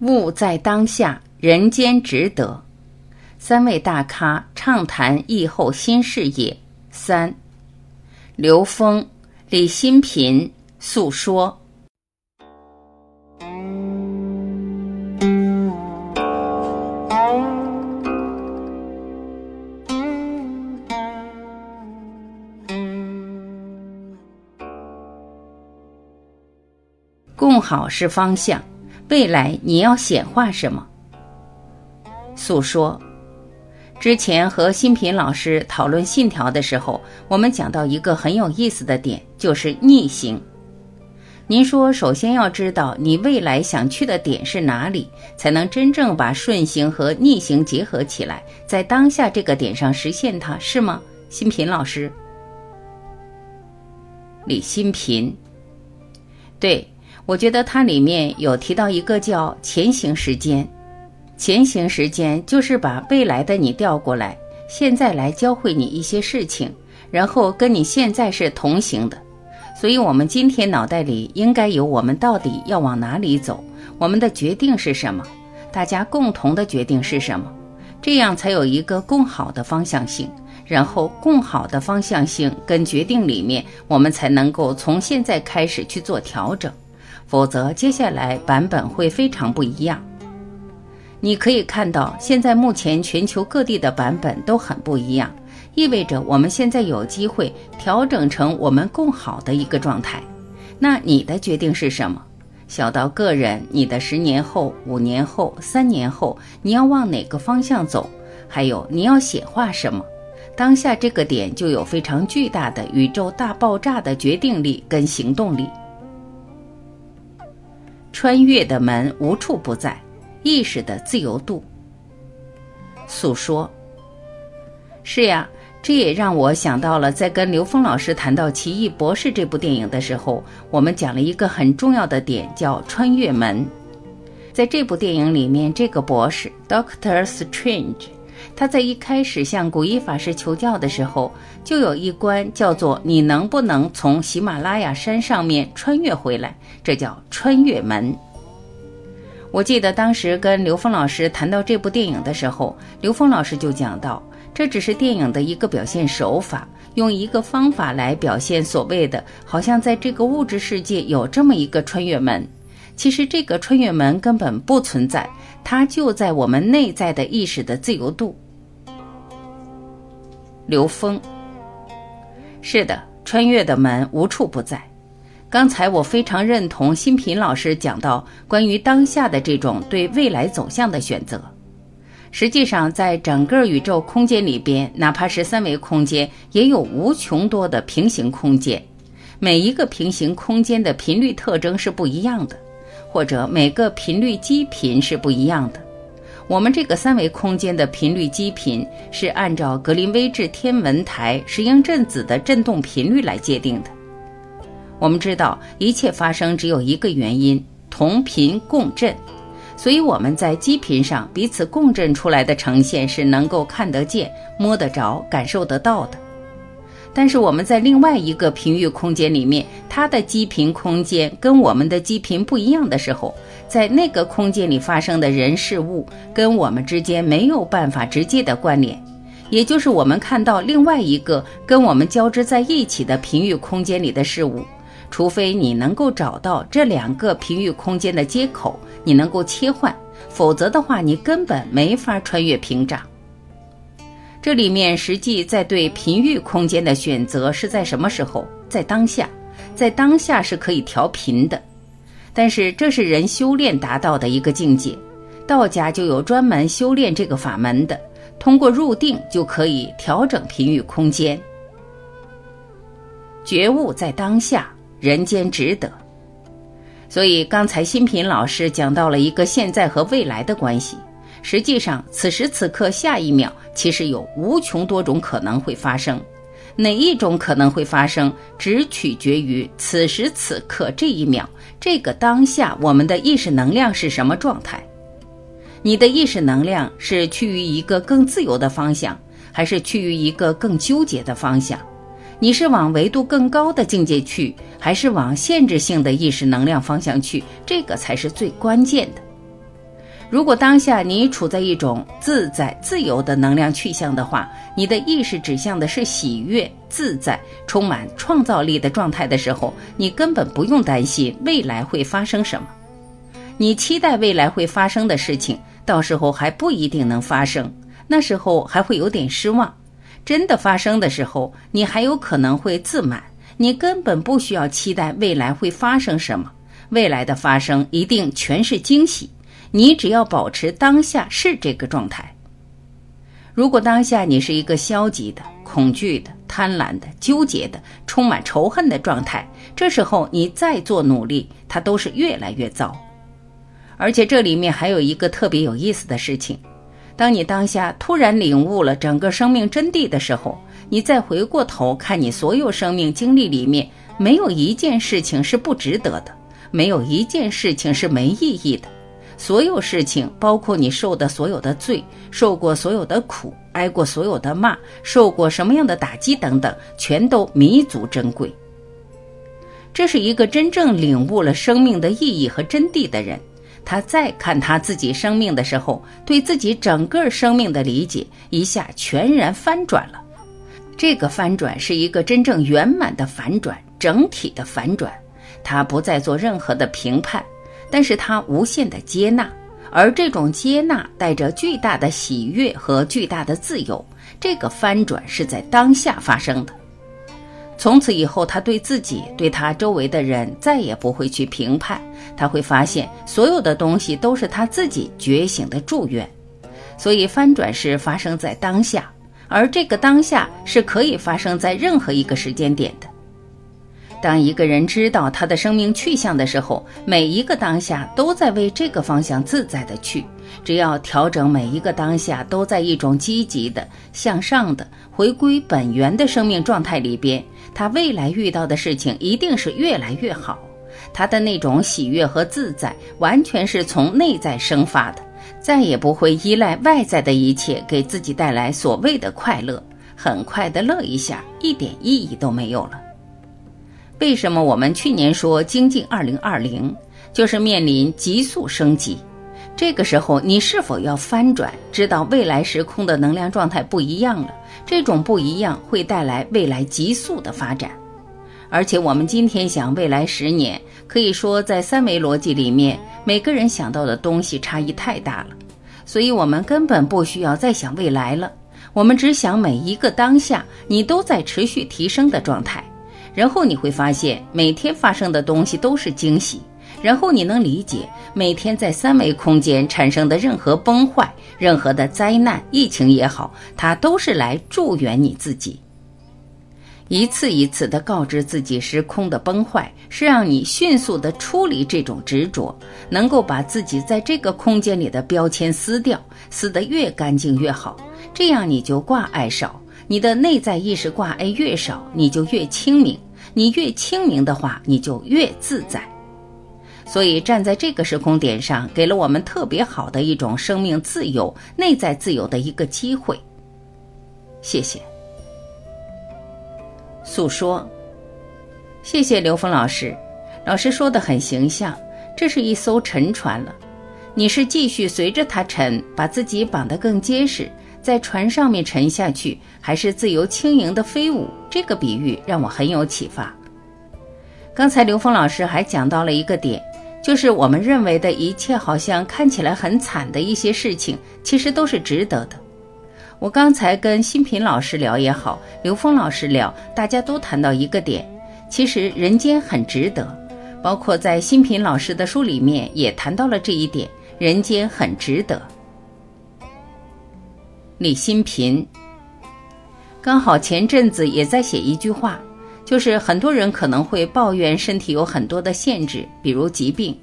物在当下，人间值得。三位大咖畅谈疫后新事业。三，刘峰、李新平诉说。共好是方向。未来你要显化什么？诉说。之前和新平老师讨论信条的时候，我们讲到一个很有意思的点，就是逆行。您说，首先要知道你未来想去的点是哪里，才能真正把顺行和逆行结合起来，在当下这个点上实现它，是吗？新平老师，李新平，对。我觉得它里面有提到一个叫前行时间，前行时间就是把未来的你调过来，现在来教会你一些事情，然后跟你现在是同行的。所以，我们今天脑袋里应该有我们到底要往哪里走，我们的决定是什么，大家共同的决定是什么，这样才有一个更好的方向性。然后，更好的方向性跟决定里面，我们才能够从现在开始去做调整。否则，接下来版本会非常不一样。你可以看到，现在目前全球各地的版本都很不一样，意味着我们现在有机会调整成我们更好的一个状态。那你的决定是什么？小到个人，你的十年后、五年后、三年后，你要往哪个方向走？还有你要显化什么？当下这个点就有非常巨大的宇宙大爆炸的决定力跟行动力。穿越的门无处不在，意识的自由度。诉说。是呀，这也让我想到了，在跟刘峰老师谈到《奇异博士》这部电影的时候，我们讲了一个很重要的点，叫穿越门。在这部电影里面，这个博士 Doctor Strange。他在一开始向古一法师求教的时候，就有一关叫做“你能不能从喜马拉雅山上面穿越回来”，这叫穿越门。我记得当时跟刘峰老师谈到这部电影的时候，刘峰老师就讲到，这只是电影的一个表现手法，用一个方法来表现所谓的，好像在这个物质世界有这么一个穿越门，其实这个穿越门根本不存在，它就在我们内在的意识的自由度。刘峰，是的，穿越的门无处不在。刚才我非常认同新平老师讲到关于当下的这种对未来走向的选择。实际上，在整个宇宙空间里边，哪怕是三维空间，也有无穷多的平行空间。每一个平行空间的频率特征是不一样的，或者每个频率基频是不一样的。我们这个三维空间的频率基频是按照格林威治天文台石英振子的振动频率来界定的。我们知道一切发生只有一个原因：同频共振。所以我们在基频上彼此共振出来的呈现是能够看得见、摸得着、感受得到的。但是我们在另外一个频域空间里面，它的基频空间跟我们的基频不一样的时候。在那个空间里发生的人事物跟我们之间没有办法直接的关联，也就是我们看到另外一个跟我们交织在一起的频域空间里的事物，除非你能够找到这两个频域空间的接口，你能够切换，否则的话你根本没法穿越屏障。这里面实际在对频域空间的选择是在什么时候？在当下，在当下是可以调频的。但是这是人修炼达到的一个境界，道家就有专门修炼这个法门的，通过入定就可以调整频域空间。觉悟在当下，人间值得。所以刚才新品老师讲到了一个现在和未来的关系，实际上此时此刻下一秒其实有无穷多种可能会发生。哪一种可能会发生，只取决于此时此刻这一秒，这个当下，我们的意识能量是什么状态？你的意识能量是趋于一个更自由的方向，还是趋于一个更纠结的方向？你是往维度更高的境界去，还是往限制性的意识能量方向去？这个才是最关键的。如果当下你处在一种自在、自由的能量去向的话，你的意识指向的是喜悦、自在、充满创造力的状态的时候，你根本不用担心未来会发生什么。你期待未来会发生的事情，到时候还不一定能发生，那时候还会有点失望。真的发生的时候，你还有可能会自满。你根本不需要期待未来会发生什么，未来的发生一定全是惊喜。你只要保持当下是这个状态。如果当下你是一个消极的、恐惧的、贪婪的、纠结的、充满仇恨的状态，这时候你再做努力，它都是越来越糟。而且这里面还有一个特别有意思的事情：当你当下突然领悟了整个生命真谛的时候，你再回过头看你所有生命经历里面，没有一件事情是不值得的，没有一件事情是没意义的。所有事情，包括你受的所有的罪，受过所有的苦，挨过所有的骂，受过什么样的打击等等，全都弥足珍贵。这是一个真正领悟了生命的意义和真谛的人，他再看他自己生命的时候，对自己整个生命的理解一下全然翻转了。这个翻转是一个真正圆满的反转，整体的反转，他不再做任何的评判。但是他无限的接纳，而这种接纳带着巨大的喜悦和巨大的自由。这个翻转是在当下发生的。从此以后，他对自己、对他周围的人再也不会去评判。他会发现，所有的东西都是他自己觉醒的祝愿。所以，翻转是发生在当下，而这个当下是可以发生在任何一个时间点的。当一个人知道他的生命去向的时候，每一个当下都在为这个方向自在的去。只要调整每一个当下都在一种积极的、向上的、回归本源的生命状态里边，他未来遇到的事情一定是越来越好。他的那种喜悦和自在，完全是从内在生发的，再也不会依赖外在的一切给自己带来所谓的快乐。很快的乐一下，一点意义都没有了。为什么我们去年说精进二零二零就是面临急速升级？这个时候你是否要翻转？知道未来时空的能量状态不一样了，这种不一样会带来未来急速的发展。而且我们今天想未来十年，可以说在三维逻辑里面，每个人想到的东西差异太大了，所以我们根本不需要再想未来了，我们只想每一个当下，你都在持续提升的状态。然后你会发现，每天发生的东西都是惊喜。然后你能理解，每天在三维空间产生的任何崩坏、任何的灾难、疫情也好，它都是来助缘你自己。一次一次的告知自己时空的崩坏，是让你迅速的处理这种执着，能够把自己在这个空间里的标签撕掉，撕得越干净越好。这样你就挂碍少，你的内在意识挂碍越少，你就越清明。你越清明的话，你就越自在。所以站在这个时空点上，给了我们特别好的一种生命自由、内在自由的一个机会。谢谢。诉说，谢谢刘峰老师，老师说的很形象。这是一艘沉船了，你是继续随着它沉，把自己绑得更结实。在船上面沉下去，还是自由轻盈的飞舞？这个比喻让我很有启发。刚才刘峰老师还讲到了一个点，就是我们认为的一切好像看起来很惨的一些事情，其实都是值得的。我刚才跟新平老师聊也好，刘峰老师聊，大家都谈到一个点，其实人间很值得。包括在新平老师的书里面也谈到了这一点，人间很值得。李新平，刚好前阵子也在写一句话，就是很多人可能会抱怨身体有很多的限制，比如疾病。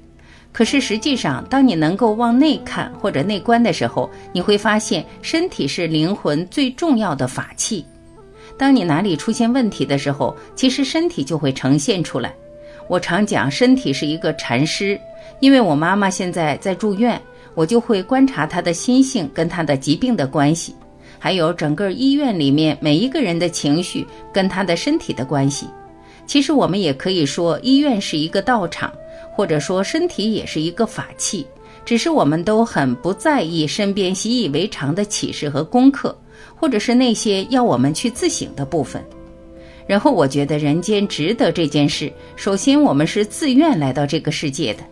可是实际上，当你能够往内看或者内观的时候，你会发现身体是灵魂最重要的法器。当你哪里出现问题的时候，其实身体就会呈现出来。我常讲，身体是一个禅师，因为我妈妈现在在住院。我就会观察他的心性跟他的疾病的关系，还有整个医院里面每一个人的情绪跟他的身体的关系。其实我们也可以说，医院是一个道场，或者说身体也是一个法器。只是我们都很不在意身边习以为常的启示和功课，或者是那些要我们去自省的部分。然后我觉得人间值得这件事，首先我们是自愿来到这个世界的。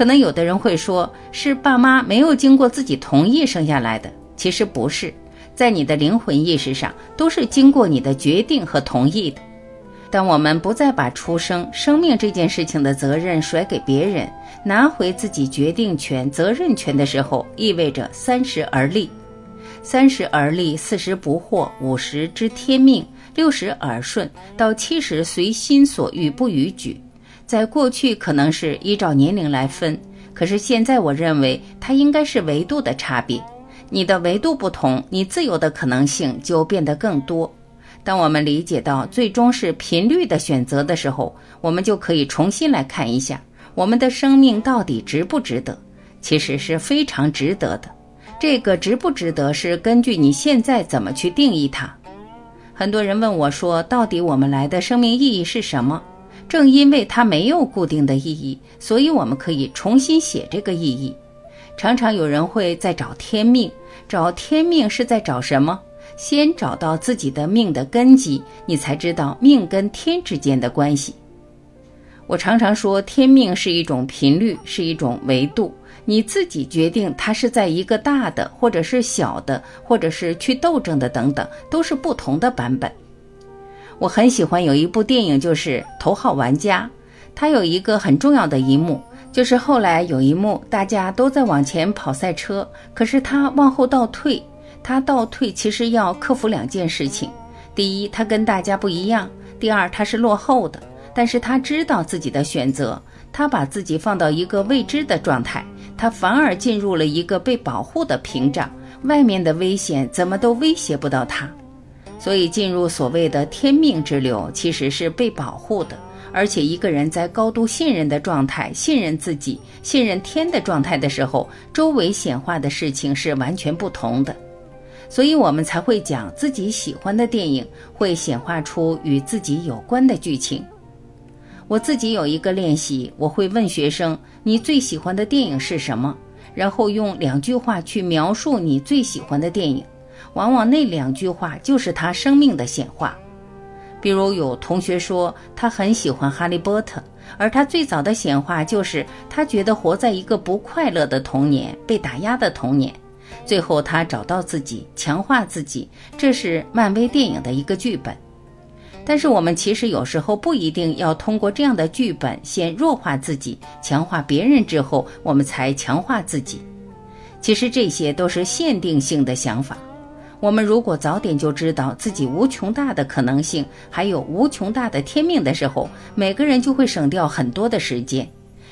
可能有的人会说，是爸妈没有经过自己同意生下来的。其实不是，在你的灵魂意识上，都是经过你的决定和同意的。当我们不再把出生、生命这件事情的责任甩给别人，拿回自己决定权、责任权的时候，意味着三十而立。三十而立，四十不惑，五十知天命。六十耳顺，到七十随心所欲不逾矩。在过去可能是依照年龄来分，可是现在我认为它应该是维度的差别。你的维度不同，你自由的可能性就变得更多。当我们理解到最终是频率的选择的时候，我们就可以重新来看一下我们的生命到底值不值得。其实是非常值得的。这个值不值得是根据你现在怎么去定义它。很多人问我说：“到底我们来的生命意义是什么？”正因为它没有固定的意义，所以我们可以重新写这个意义。常常有人会在找天命，找天命是在找什么？先找到自己的命的根基，你才知道命跟天之间的关系。我常常说，天命是一种频率，是一种维度。你自己决定，它是在一个大的，或者是小的，或者是去斗争的等等，都是不同的版本。我很喜欢有一部电影，就是《头号玩家》，它有一个很重要的一幕，就是后来有一幕，大家都在往前跑赛车，可是他往后倒退。他倒退其实要克服两件事情：第一，他跟大家不一样；第二，他是落后的。但是他知道自己的选择，他把自己放到一个未知的状态。他反而进入了一个被保护的屏障，外面的危险怎么都威胁不到他，所以进入所谓的天命之流，其实是被保护的。而且一个人在高度信任的状态，信任自己、信任天的状态的时候，周围显化的事情是完全不同的。所以我们才会讲自己喜欢的电影会显化出与自己有关的剧情。我自己有一个练习，我会问学生：“你最喜欢的电影是什么？”然后用两句话去描述你最喜欢的电影，往往那两句话就是他生命的显化。比如有同学说他很喜欢《哈利波特》，而他最早的显化就是他觉得活在一个不快乐的童年，被打压的童年。最后他找到自己，强化自己，这是漫威电影的一个剧本。但是我们其实有时候不一定要通过这样的剧本先弱化自己，强化别人之后，我们才强化自己。其实这些都是限定性的想法。我们如果早点就知道自己无穷大的可能性，还有无穷大的天命的时候，每个人就会省掉很多的时间。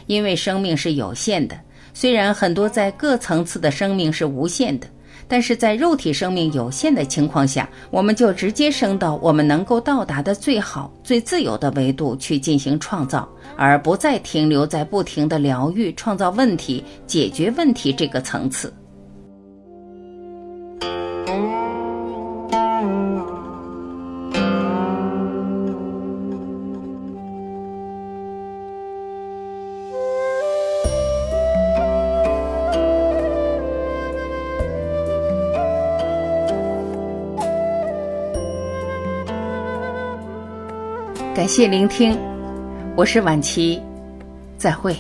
因为生命是有限的，虽然很多在各层次的生命是无限的。但是在肉体生命有限的情况下，我们就直接升到我们能够到达的最好、最自由的维度去进行创造，而不再停留在不停的疗愈、创造问题、解决问题这个层次。感谢聆听，我是晚琪，再会。